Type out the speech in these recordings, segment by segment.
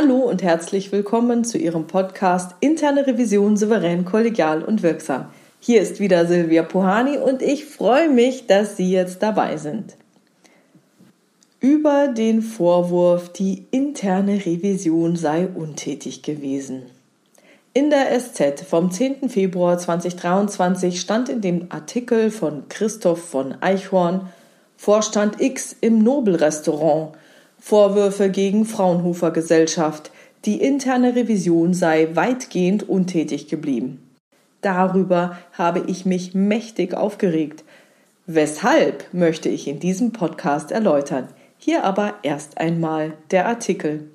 Hallo und herzlich willkommen zu Ihrem Podcast Interne Revision souverän, kollegial und wirksam. Hier ist wieder Silvia Puhani und ich freue mich, dass Sie jetzt dabei sind. Über den Vorwurf, die interne Revision sei untätig gewesen. In der SZ vom 10. Februar 2023 stand in dem Artikel von Christoph von Eichhorn Vorstand X im Nobelrestaurant Vorwürfe gegen Fraunhofer Gesellschaft, die interne Revision sei weitgehend untätig geblieben. Darüber habe ich mich mächtig aufgeregt. Weshalb möchte ich in diesem Podcast erläutern. Hier aber erst einmal der Artikel.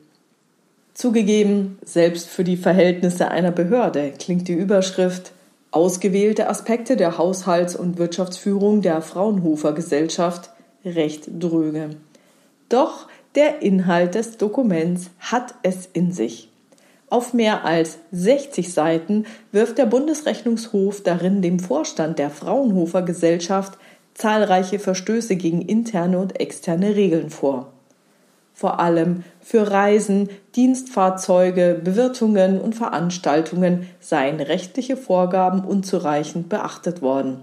Zugegeben, selbst für die Verhältnisse einer Behörde klingt die Überschrift Ausgewählte Aspekte der Haushalts- und Wirtschaftsführung der Fraunhofer Gesellschaft recht dröge. Doch der Inhalt des Dokuments hat es in sich. Auf mehr als 60 Seiten wirft der Bundesrechnungshof darin dem Vorstand der Fraunhofer Gesellschaft zahlreiche Verstöße gegen interne und externe Regeln vor. Vor allem für Reisen, Dienstfahrzeuge, Bewirtungen und Veranstaltungen seien rechtliche Vorgaben unzureichend beachtet worden.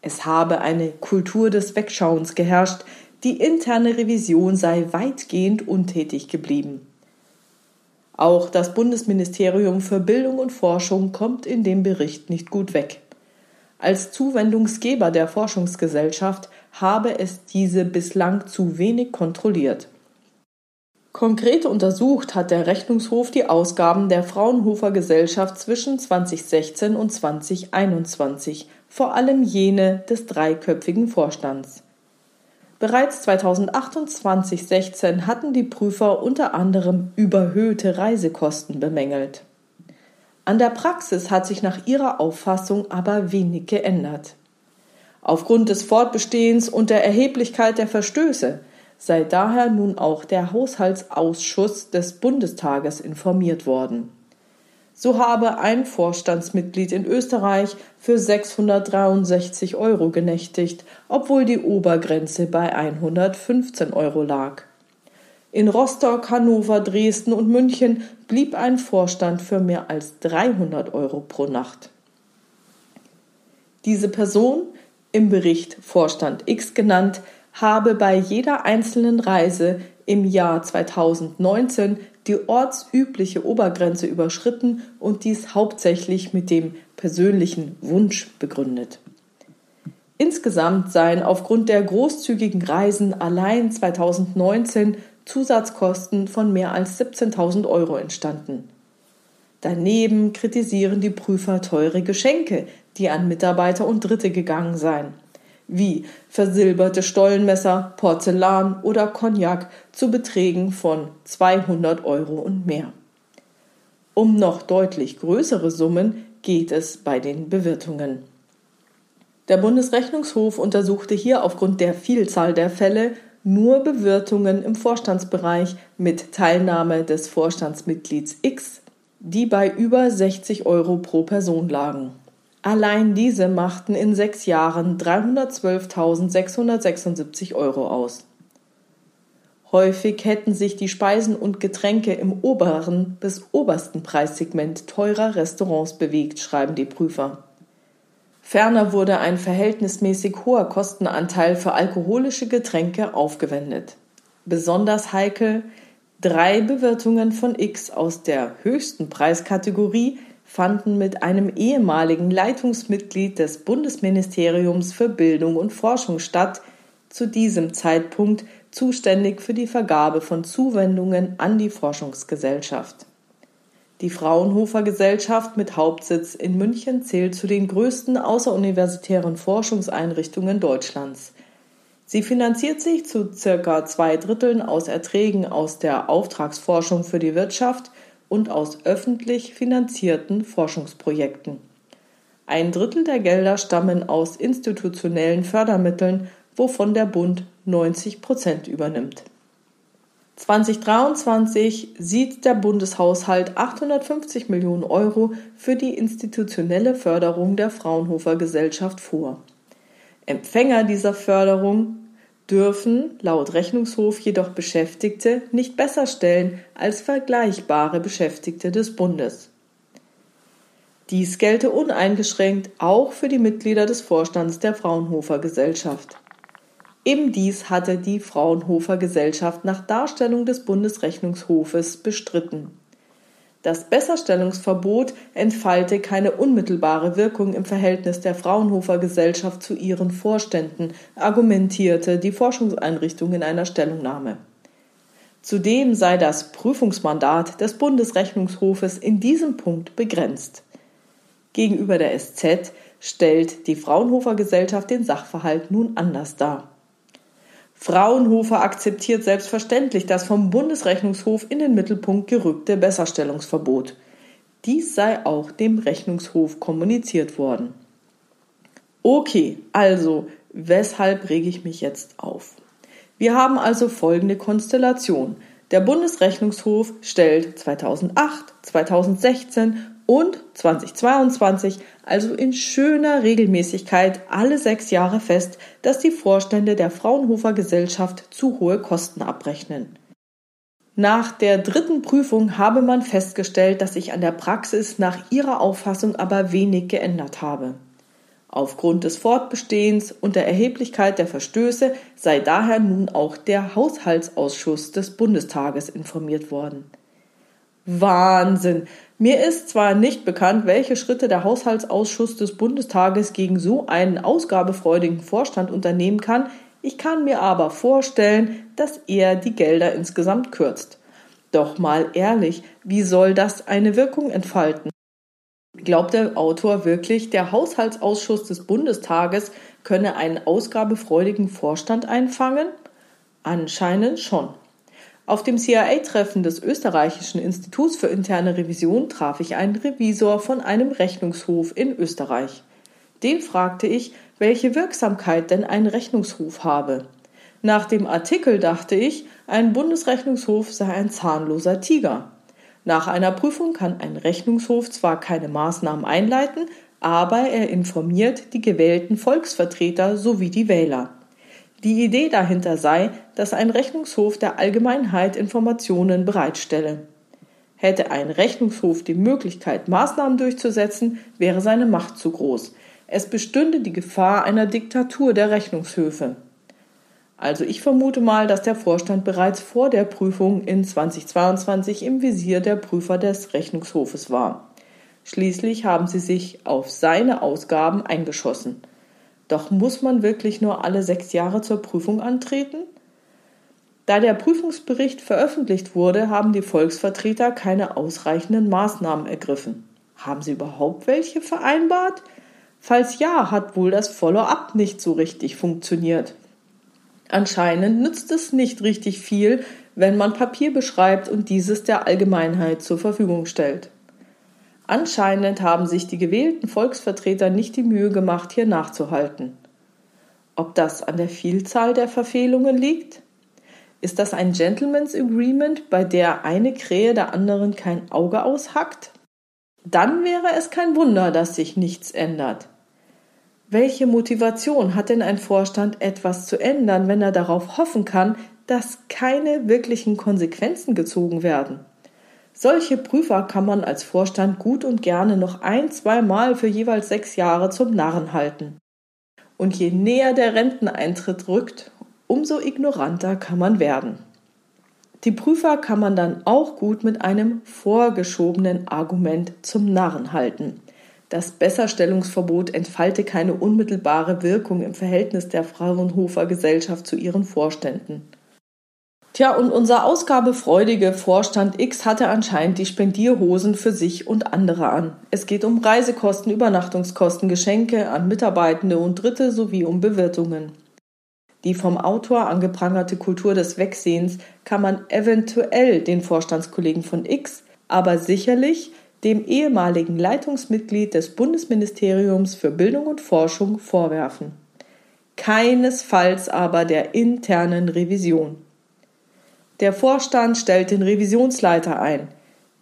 Es habe eine Kultur des Wegschauens geherrscht, die interne Revision sei weitgehend untätig geblieben. Auch das Bundesministerium für Bildung und Forschung kommt in dem Bericht nicht gut weg. Als Zuwendungsgeber der Forschungsgesellschaft habe es diese bislang zu wenig kontrolliert. Konkret untersucht hat der Rechnungshof die Ausgaben der Fraunhofer Gesellschaft zwischen 2016 und 2021, vor allem jene des dreiköpfigen Vorstands. Bereits 2028-16 hatten die Prüfer unter anderem überhöhte Reisekosten bemängelt. An der Praxis hat sich nach ihrer Auffassung aber wenig geändert. Aufgrund des Fortbestehens und der Erheblichkeit der Verstöße sei daher nun auch der Haushaltsausschuss des Bundestages informiert worden so habe ein Vorstandsmitglied in Österreich für 663 Euro genächtigt, obwohl die Obergrenze bei 115 Euro lag. In Rostock, Hannover, Dresden und München blieb ein Vorstand für mehr als 300 Euro pro Nacht. Diese Person, im Bericht Vorstand X genannt, habe bei jeder einzelnen Reise im Jahr 2019 die ortsübliche Obergrenze überschritten und dies hauptsächlich mit dem persönlichen Wunsch begründet. Insgesamt seien aufgrund der großzügigen Reisen allein 2019 Zusatzkosten von mehr als 17.000 Euro entstanden. Daneben kritisieren die Prüfer teure Geschenke, die an Mitarbeiter und Dritte gegangen seien wie versilberte Stollenmesser, Porzellan oder Cognac zu Beträgen von 200 Euro und mehr. Um noch deutlich größere Summen geht es bei den Bewirtungen. Der Bundesrechnungshof untersuchte hier aufgrund der Vielzahl der Fälle nur Bewirtungen im Vorstandsbereich mit Teilnahme des Vorstandsmitglieds X, die bei über 60 Euro pro Person lagen. Allein diese machten in sechs Jahren 312.676 Euro aus. Häufig hätten sich die Speisen und Getränke im oberen bis obersten Preissegment teurer Restaurants bewegt, schreiben die Prüfer. Ferner wurde ein verhältnismäßig hoher Kostenanteil für alkoholische Getränke aufgewendet. Besonders heikel drei Bewirtungen von X aus der höchsten Preiskategorie fanden mit einem ehemaligen Leitungsmitglied des Bundesministeriums für Bildung und Forschung statt, zu diesem Zeitpunkt zuständig für die Vergabe von Zuwendungen an die Forschungsgesellschaft. Die Fraunhofer Gesellschaft mit Hauptsitz in München zählt zu den größten außeruniversitären Forschungseinrichtungen Deutschlands. Sie finanziert sich zu circa zwei Dritteln aus Erträgen aus der Auftragsforschung für die Wirtschaft und aus öffentlich finanzierten Forschungsprojekten. Ein Drittel der Gelder stammen aus institutionellen Fördermitteln, wovon der Bund 90 Prozent übernimmt. 2023 sieht der Bundeshaushalt 850 Millionen Euro für die institutionelle Förderung der Fraunhofer Gesellschaft vor. Empfänger dieser Förderung dürfen laut Rechnungshof jedoch Beschäftigte nicht besser stellen als vergleichbare Beschäftigte des Bundes. Dies gelte uneingeschränkt auch für die Mitglieder des Vorstands der Fraunhofer Gesellschaft. Eben dies hatte die Fraunhofer Gesellschaft nach Darstellung des Bundesrechnungshofes bestritten. Das Besserstellungsverbot entfalte keine unmittelbare Wirkung im Verhältnis der Fraunhofer Gesellschaft zu ihren Vorständen, argumentierte die Forschungseinrichtung in einer Stellungnahme. Zudem sei das Prüfungsmandat des Bundesrechnungshofes in diesem Punkt begrenzt. Gegenüber der SZ stellt die Fraunhofer Gesellschaft den Sachverhalt nun anders dar. Fraunhofer akzeptiert selbstverständlich das vom Bundesrechnungshof in den Mittelpunkt gerückte Besserstellungsverbot. Dies sei auch dem Rechnungshof kommuniziert worden. Okay, also, weshalb rege ich mich jetzt auf? Wir haben also folgende Konstellation. Der Bundesrechnungshof stellt 2008, 2016 und 2022 also in schöner Regelmäßigkeit alle sechs Jahre fest, dass die Vorstände der Fraunhofer Gesellschaft zu hohe Kosten abrechnen. Nach der dritten Prüfung habe man festgestellt, dass sich an der Praxis nach ihrer Auffassung aber wenig geändert habe. Aufgrund des Fortbestehens und der Erheblichkeit der Verstöße sei daher nun auch der Haushaltsausschuss des Bundestages informiert worden. Wahnsinn. Mir ist zwar nicht bekannt, welche Schritte der Haushaltsausschuss des Bundestages gegen so einen ausgabefreudigen Vorstand unternehmen kann, ich kann mir aber vorstellen, dass er die Gelder insgesamt kürzt. Doch mal ehrlich, wie soll das eine Wirkung entfalten? Glaubt der Autor wirklich, der Haushaltsausschuss des Bundestages könne einen ausgabefreudigen Vorstand einfangen? Anscheinend schon. Auf dem CIA-Treffen des Österreichischen Instituts für interne Revision traf ich einen Revisor von einem Rechnungshof in Österreich. Den fragte ich, welche Wirksamkeit denn ein Rechnungshof habe. Nach dem Artikel dachte ich, ein Bundesrechnungshof sei ein zahnloser Tiger. Nach einer Prüfung kann ein Rechnungshof zwar keine Maßnahmen einleiten, aber er informiert die gewählten Volksvertreter sowie die Wähler. Die Idee dahinter sei, dass ein Rechnungshof der Allgemeinheit Informationen bereitstelle. Hätte ein Rechnungshof die Möglichkeit, Maßnahmen durchzusetzen, wäre seine Macht zu groß. Es bestünde die Gefahr einer Diktatur der Rechnungshöfe. Also ich vermute mal, dass der Vorstand bereits vor der Prüfung in 2022 im Visier der Prüfer des Rechnungshofes war. Schließlich haben sie sich auf seine Ausgaben eingeschossen. Doch muss man wirklich nur alle sechs Jahre zur Prüfung antreten? Da der Prüfungsbericht veröffentlicht wurde, haben die Volksvertreter keine ausreichenden Maßnahmen ergriffen. Haben sie überhaupt welche vereinbart? Falls ja, hat wohl das Follow-up nicht so richtig funktioniert. Anscheinend nützt es nicht richtig viel, wenn man Papier beschreibt und dieses der Allgemeinheit zur Verfügung stellt. Anscheinend haben sich die gewählten Volksvertreter nicht die Mühe gemacht, hier nachzuhalten. Ob das an der Vielzahl der Verfehlungen liegt? Ist das ein Gentleman's Agreement, bei der eine Krähe der anderen kein Auge aushackt? Dann wäre es kein Wunder, dass sich nichts ändert. Welche Motivation hat denn ein Vorstand, etwas zu ändern, wenn er darauf hoffen kann, dass keine wirklichen Konsequenzen gezogen werden? Solche Prüfer kann man als Vorstand gut und gerne noch ein, zweimal für jeweils sechs Jahre zum Narren halten. Und je näher der Renteneintritt rückt, umso ignoranter kann man werden. Die Prüfer kann man dann auch gut mit einem vorgeschobenen Argument zum Narren halten. Das Besserstellungsverbot entfalte keine unmittelbare Wirkung im Verhältnis der Fraunhofer Gesellschaft zu ihren Vorständen. Tja, und unser ausgabefreudige Vorstand X hatte anscheinend die Spendierhosen für sich und andere an. Es geht um Reisekosten, Übernachtungskosten, Geschenke an Mitarbeitende und Dritte sowie um Bewirtungen. Die vom Autor angeprangerte Kultur des Wegsehens kann man eventuell den Vorstandskollegen von X, aber sicherlich dem ehemaligen Leitungsmitglied des Bundesministeriums für Bildung und Forschung vorwerfen. Keinesfalls aber der internen Revision. Der Vorstand stellt den Revisionsleiter ein.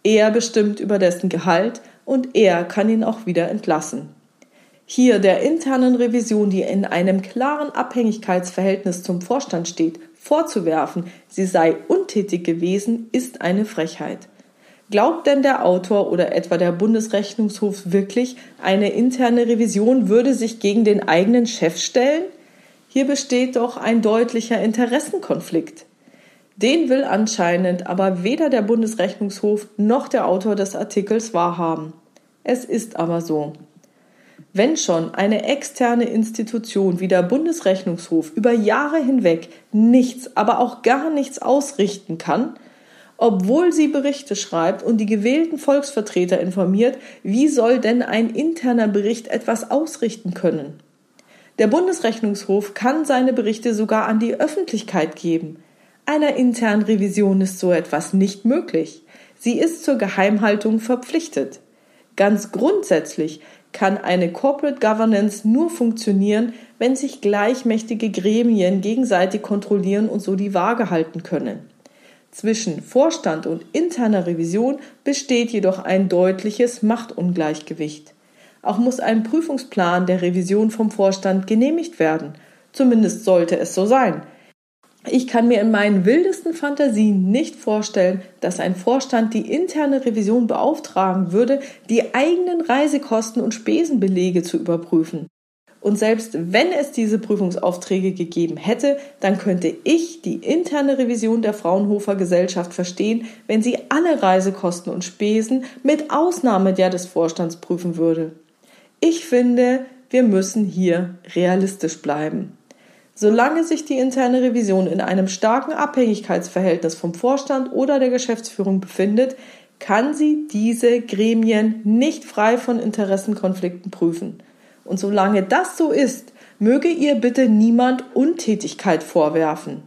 Er bestimmt über dessen Gehalt und er kann ihn auch wieder entlassen. hier der internen Revision, die in einem klaren Abhängigkeitsverhältnis zum Vorstand steht, vorzuwerfen, sie sei untätig gewesen, ist eine Frechheit. Glaubt denn der Autor oder etwa der Bundesrechnungshof wirklich, eine interne Revision würde sich gegen den eigenen Chef stellen? Hier besteht doch ein deutlicher Interessenkonflikt. Den will anscheinend aber weder der Bundesrechnungshof noch der Autor des Artikels wahrhaben. Es ist aber so. Wenn schon eine externe Institution wie der Bundesrechnungshof über Jahre hinweg nichts, aber auch gar nichts ausrichten kann, obwohl sie Berichte schreibt und die gewählten Volksvertreter informiert, wie soll denn ein interner Bericht etwas ausrichten können? Der Bundesrechnungshof kann seine Berichte sogar an die Öffentlichkeit geben. Einer internen Revision ist so etwas nicht möglich. Sie ist zur Geheimhaltung verpflichtet. Ganz grundsätzlich kann eine Corporate Governance nur funktionieren, wenn sich gleichmächtige Gremien gegenseitig kontrollieren und so die Waage halten können. Zwischen Vorstand und interner Revision besteht jedoch ein deutliches Machtungleichgewicht. Auch muss ein Prüfungsplan der Revision vom Vorstand genehmigt werden. Zumindest sollte es so sein. Ich kann mir in meinen wildesten Fantasien nicht vorstellen, dass ein Vorstand die interne Revision beauftragen würde, die eigenen Reisekosten und Spesenbelege zu überprüfen. Und selbst wenn es diese Prüfungsaufträge gegeben hätte, dann könnte ich die interne Revision der Fraunhofer Gesellschaft verstehen, wenn sie alle Reisekosten und Spesen mit Ausnahme der des Vorstands prüfen würde. Ich finde, wir müssen hier realistisch bleiben. Solange sich die interne Revision in einem starken Abhängigkeitsverhältnis vom Vorstand oder der Geschäftsführung befindet, kann sie diese Gremien nicht frei von Interessenkonflikten prüfen. Und solange das so ist, möge ihr bitte niemand Untätigkeit vorwerfen.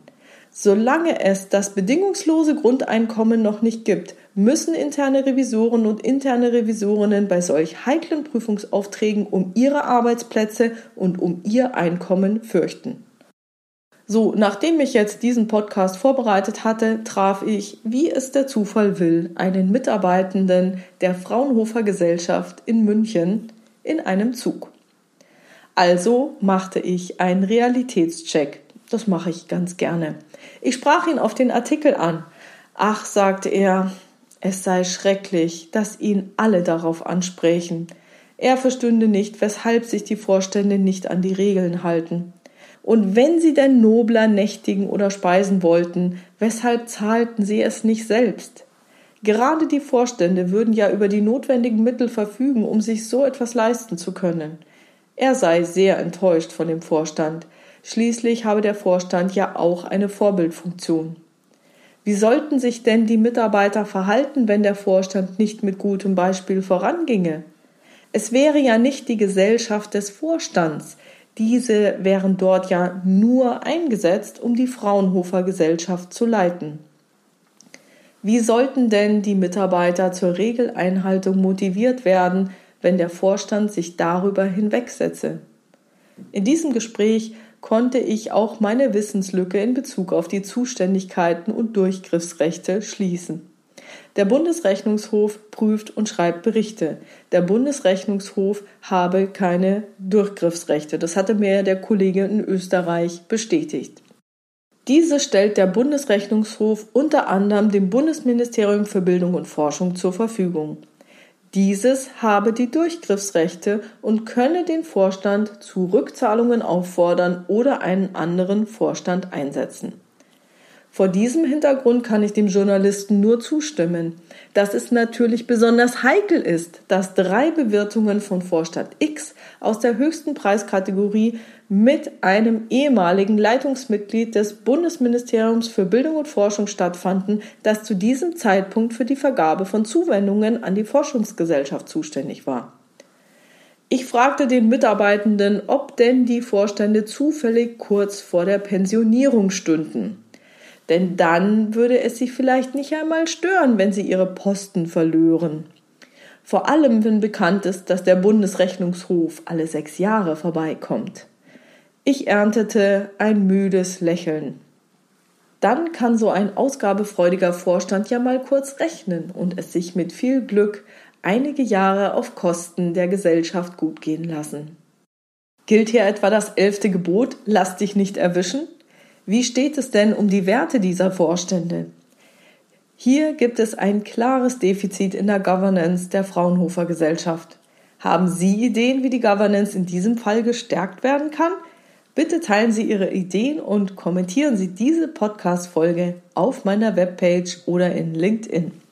Solange es das bedingungslose Grundeinkommen noch nicht gibt, müssen interne Revisoren und interne Revisorinnen bei solch heiklen Prüfungsaufträgen um ihre Arbeitsplätze und um ihr Einkommen fürchten. So, nachdem ich jetzt diesen Podcast vorbereitet hatte, traf ich, wie es der Zufall will, einen Mitarbeitenden der Fraunhofer Gesellschaft in München in einem Zug. Also machte ich einen Realitätscheck. Das mache ich ganz gerne. Ich sprach ihn auf den Artikel an. Ach, sagte er, es sei schrecklich, dass ihn alle darauf ansprechen. Er verstünde nicht, weshalb sich die Vorstände nicht an die Regeln halten. Und wenn sie denn nobler nächtigen oder speisen wollten, weshalb zahlten sie es nicht selbst? Gerade die Vorstände würden ja über die notwendigen Mittel verfügen, um sich so etwas leisten zu können. Er sei sehr enttäuscht von dem Vorstand. Schließlich habe der Vorstand ja auch eine Vorbildfunktion. Wie sollten sich denn die Mitarbeiter verhalten, wenn der Vorstand nicht mit gutem Beispiel voranginge? Es wäre ja nicht die Gesellschaft des Vorstands. Diese wären dort ja nur eingesetzt, um die Fraunhofer Gesellschaft zu leiten. Wie sollten denn die Mitarbeiter zur Regeleinhaltung motiviert werden, wenn der Vorstand sich darüber hinwegsetze. In diesem Gespräch konnte ich auch meine Wissenslücke in Bezug auf die Zuständigkeiten und Durchgriffsrechte schließen. Der Bundesrechnungshof prüft und schreibt Berichte. Der Bundesrechnungshof habe keine Durchgriffsrechte. Das hatte mir der Kollege in Österreich bestätigt. Diese stellt der Bundesrechnungshof unter anderem dem Bundesministerium für Bildung und Forschung zur Verfügung. Dieses habe die Durchgriffsrechte und könne den Vorstand zu Rückzahlungen auffordern oder einen anderen Vorstand einsetzen. Vor diesem Hintergrund kann ich dem Journalisten nur zustimmen, dass es natürlich besonders heikel ist, dass drei Bewirtungen von Vorstand X aus der höchsten Preiskategorie mit einem ehemaligen Leitungsmitglied des Bundesministeriums für Bildung und Forschung stattfanden, das zu diesem Zeitpunkt für die Vergabe von Zuwendungen an die Forschungsgesellschaft zuständig war. Ich fragte den Mitarbeitenden, ob denn die Vorstände zufällig kurz vor der Pensionierung stünden. Denn dann würde es sie vielleicht nicht einmal stören, wenn sie ihre Posten verlören. Vor allem, wenn bekannt ist, dass der Bundesrechnungshof alle sechs Jahre vorbeikommt. Ich erntete ein müdes Lächeln. Dann kann so ein ausgabefreudiger Vorstand ja mal kurz rechnen und es sich mit viel Glück einige Jahre auf Kosten der Gesellschaft gut gehen lassen. Gilt hier etwa das elfte Gebot, lass dich nicht erwischen? Wie steht es denn um die Werte dieser Vorstände? Hier gibt es ein klares Defizit in der Governance der Fraunhofer Gesellschaft. Haben Sie Ideen, wie die Governance in diesem Fall gestärkt werden kann? Bitte teilen Sie Ihre Ideen und kommentieren Sie diese Podcast-Folge auf meiner Webpage oder in LinkedIn.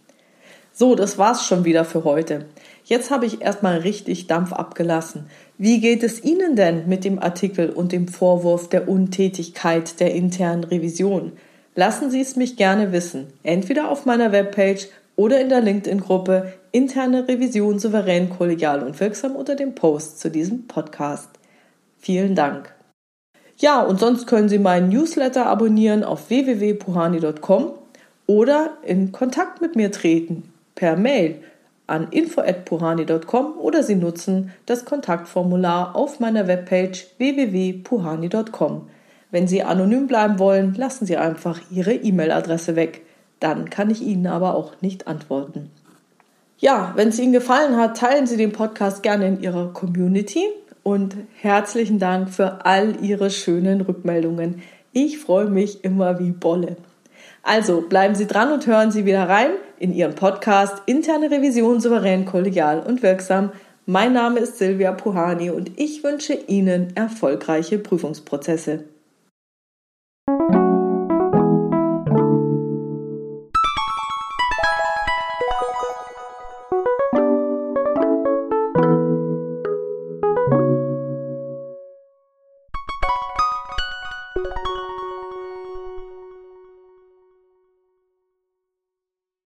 So, das war's schon wieder für heute. Jetzt habe ich erstmal richtig Dampf abgelassen. Wie geht es Ihnen denn mit dem Artikel und dem Vorwurf der Untätigkeit der internen Revision? Lassen Sie es mich gerne wissen, entweder auf meiner Webpage oder in der LinkedIn-Gruppe Interne Revision souverän, kollegial und wirksam unter dem Post zu diesem Podcast. Vielen Dank. Ja, und sonst können Sie meinen Newsletter abonnieren auf www.puhani.com oder in Kontakt mit mir treten per Mail an info@puhani.com oder Sie nutzen das Kontaktformular auf meiner Webpage www.puhani.com. Wenn Sie anonym bleiben wollen, lassen Sie einfach Ihre E-Mail-Adresse weg. Dann kann ich Ihnen aber auch nicht antworten. Ja, wenn es Ihnen gefallen hat, teilen Sie den Podcast gerne in Ihrer Community und herzlichen Dank für all Ihre schönen Rückmeldungen. Ich freue mich immer wie Bolle. Also bleiben Sie dran und hören Sie wieder rein in Ihren Podcast Interne Revision souverän, kollegial und wirksam. Mein Name ist Silvia Puhani und ich wünsche Ihnen erfolgreiche Prüfungsprozesse.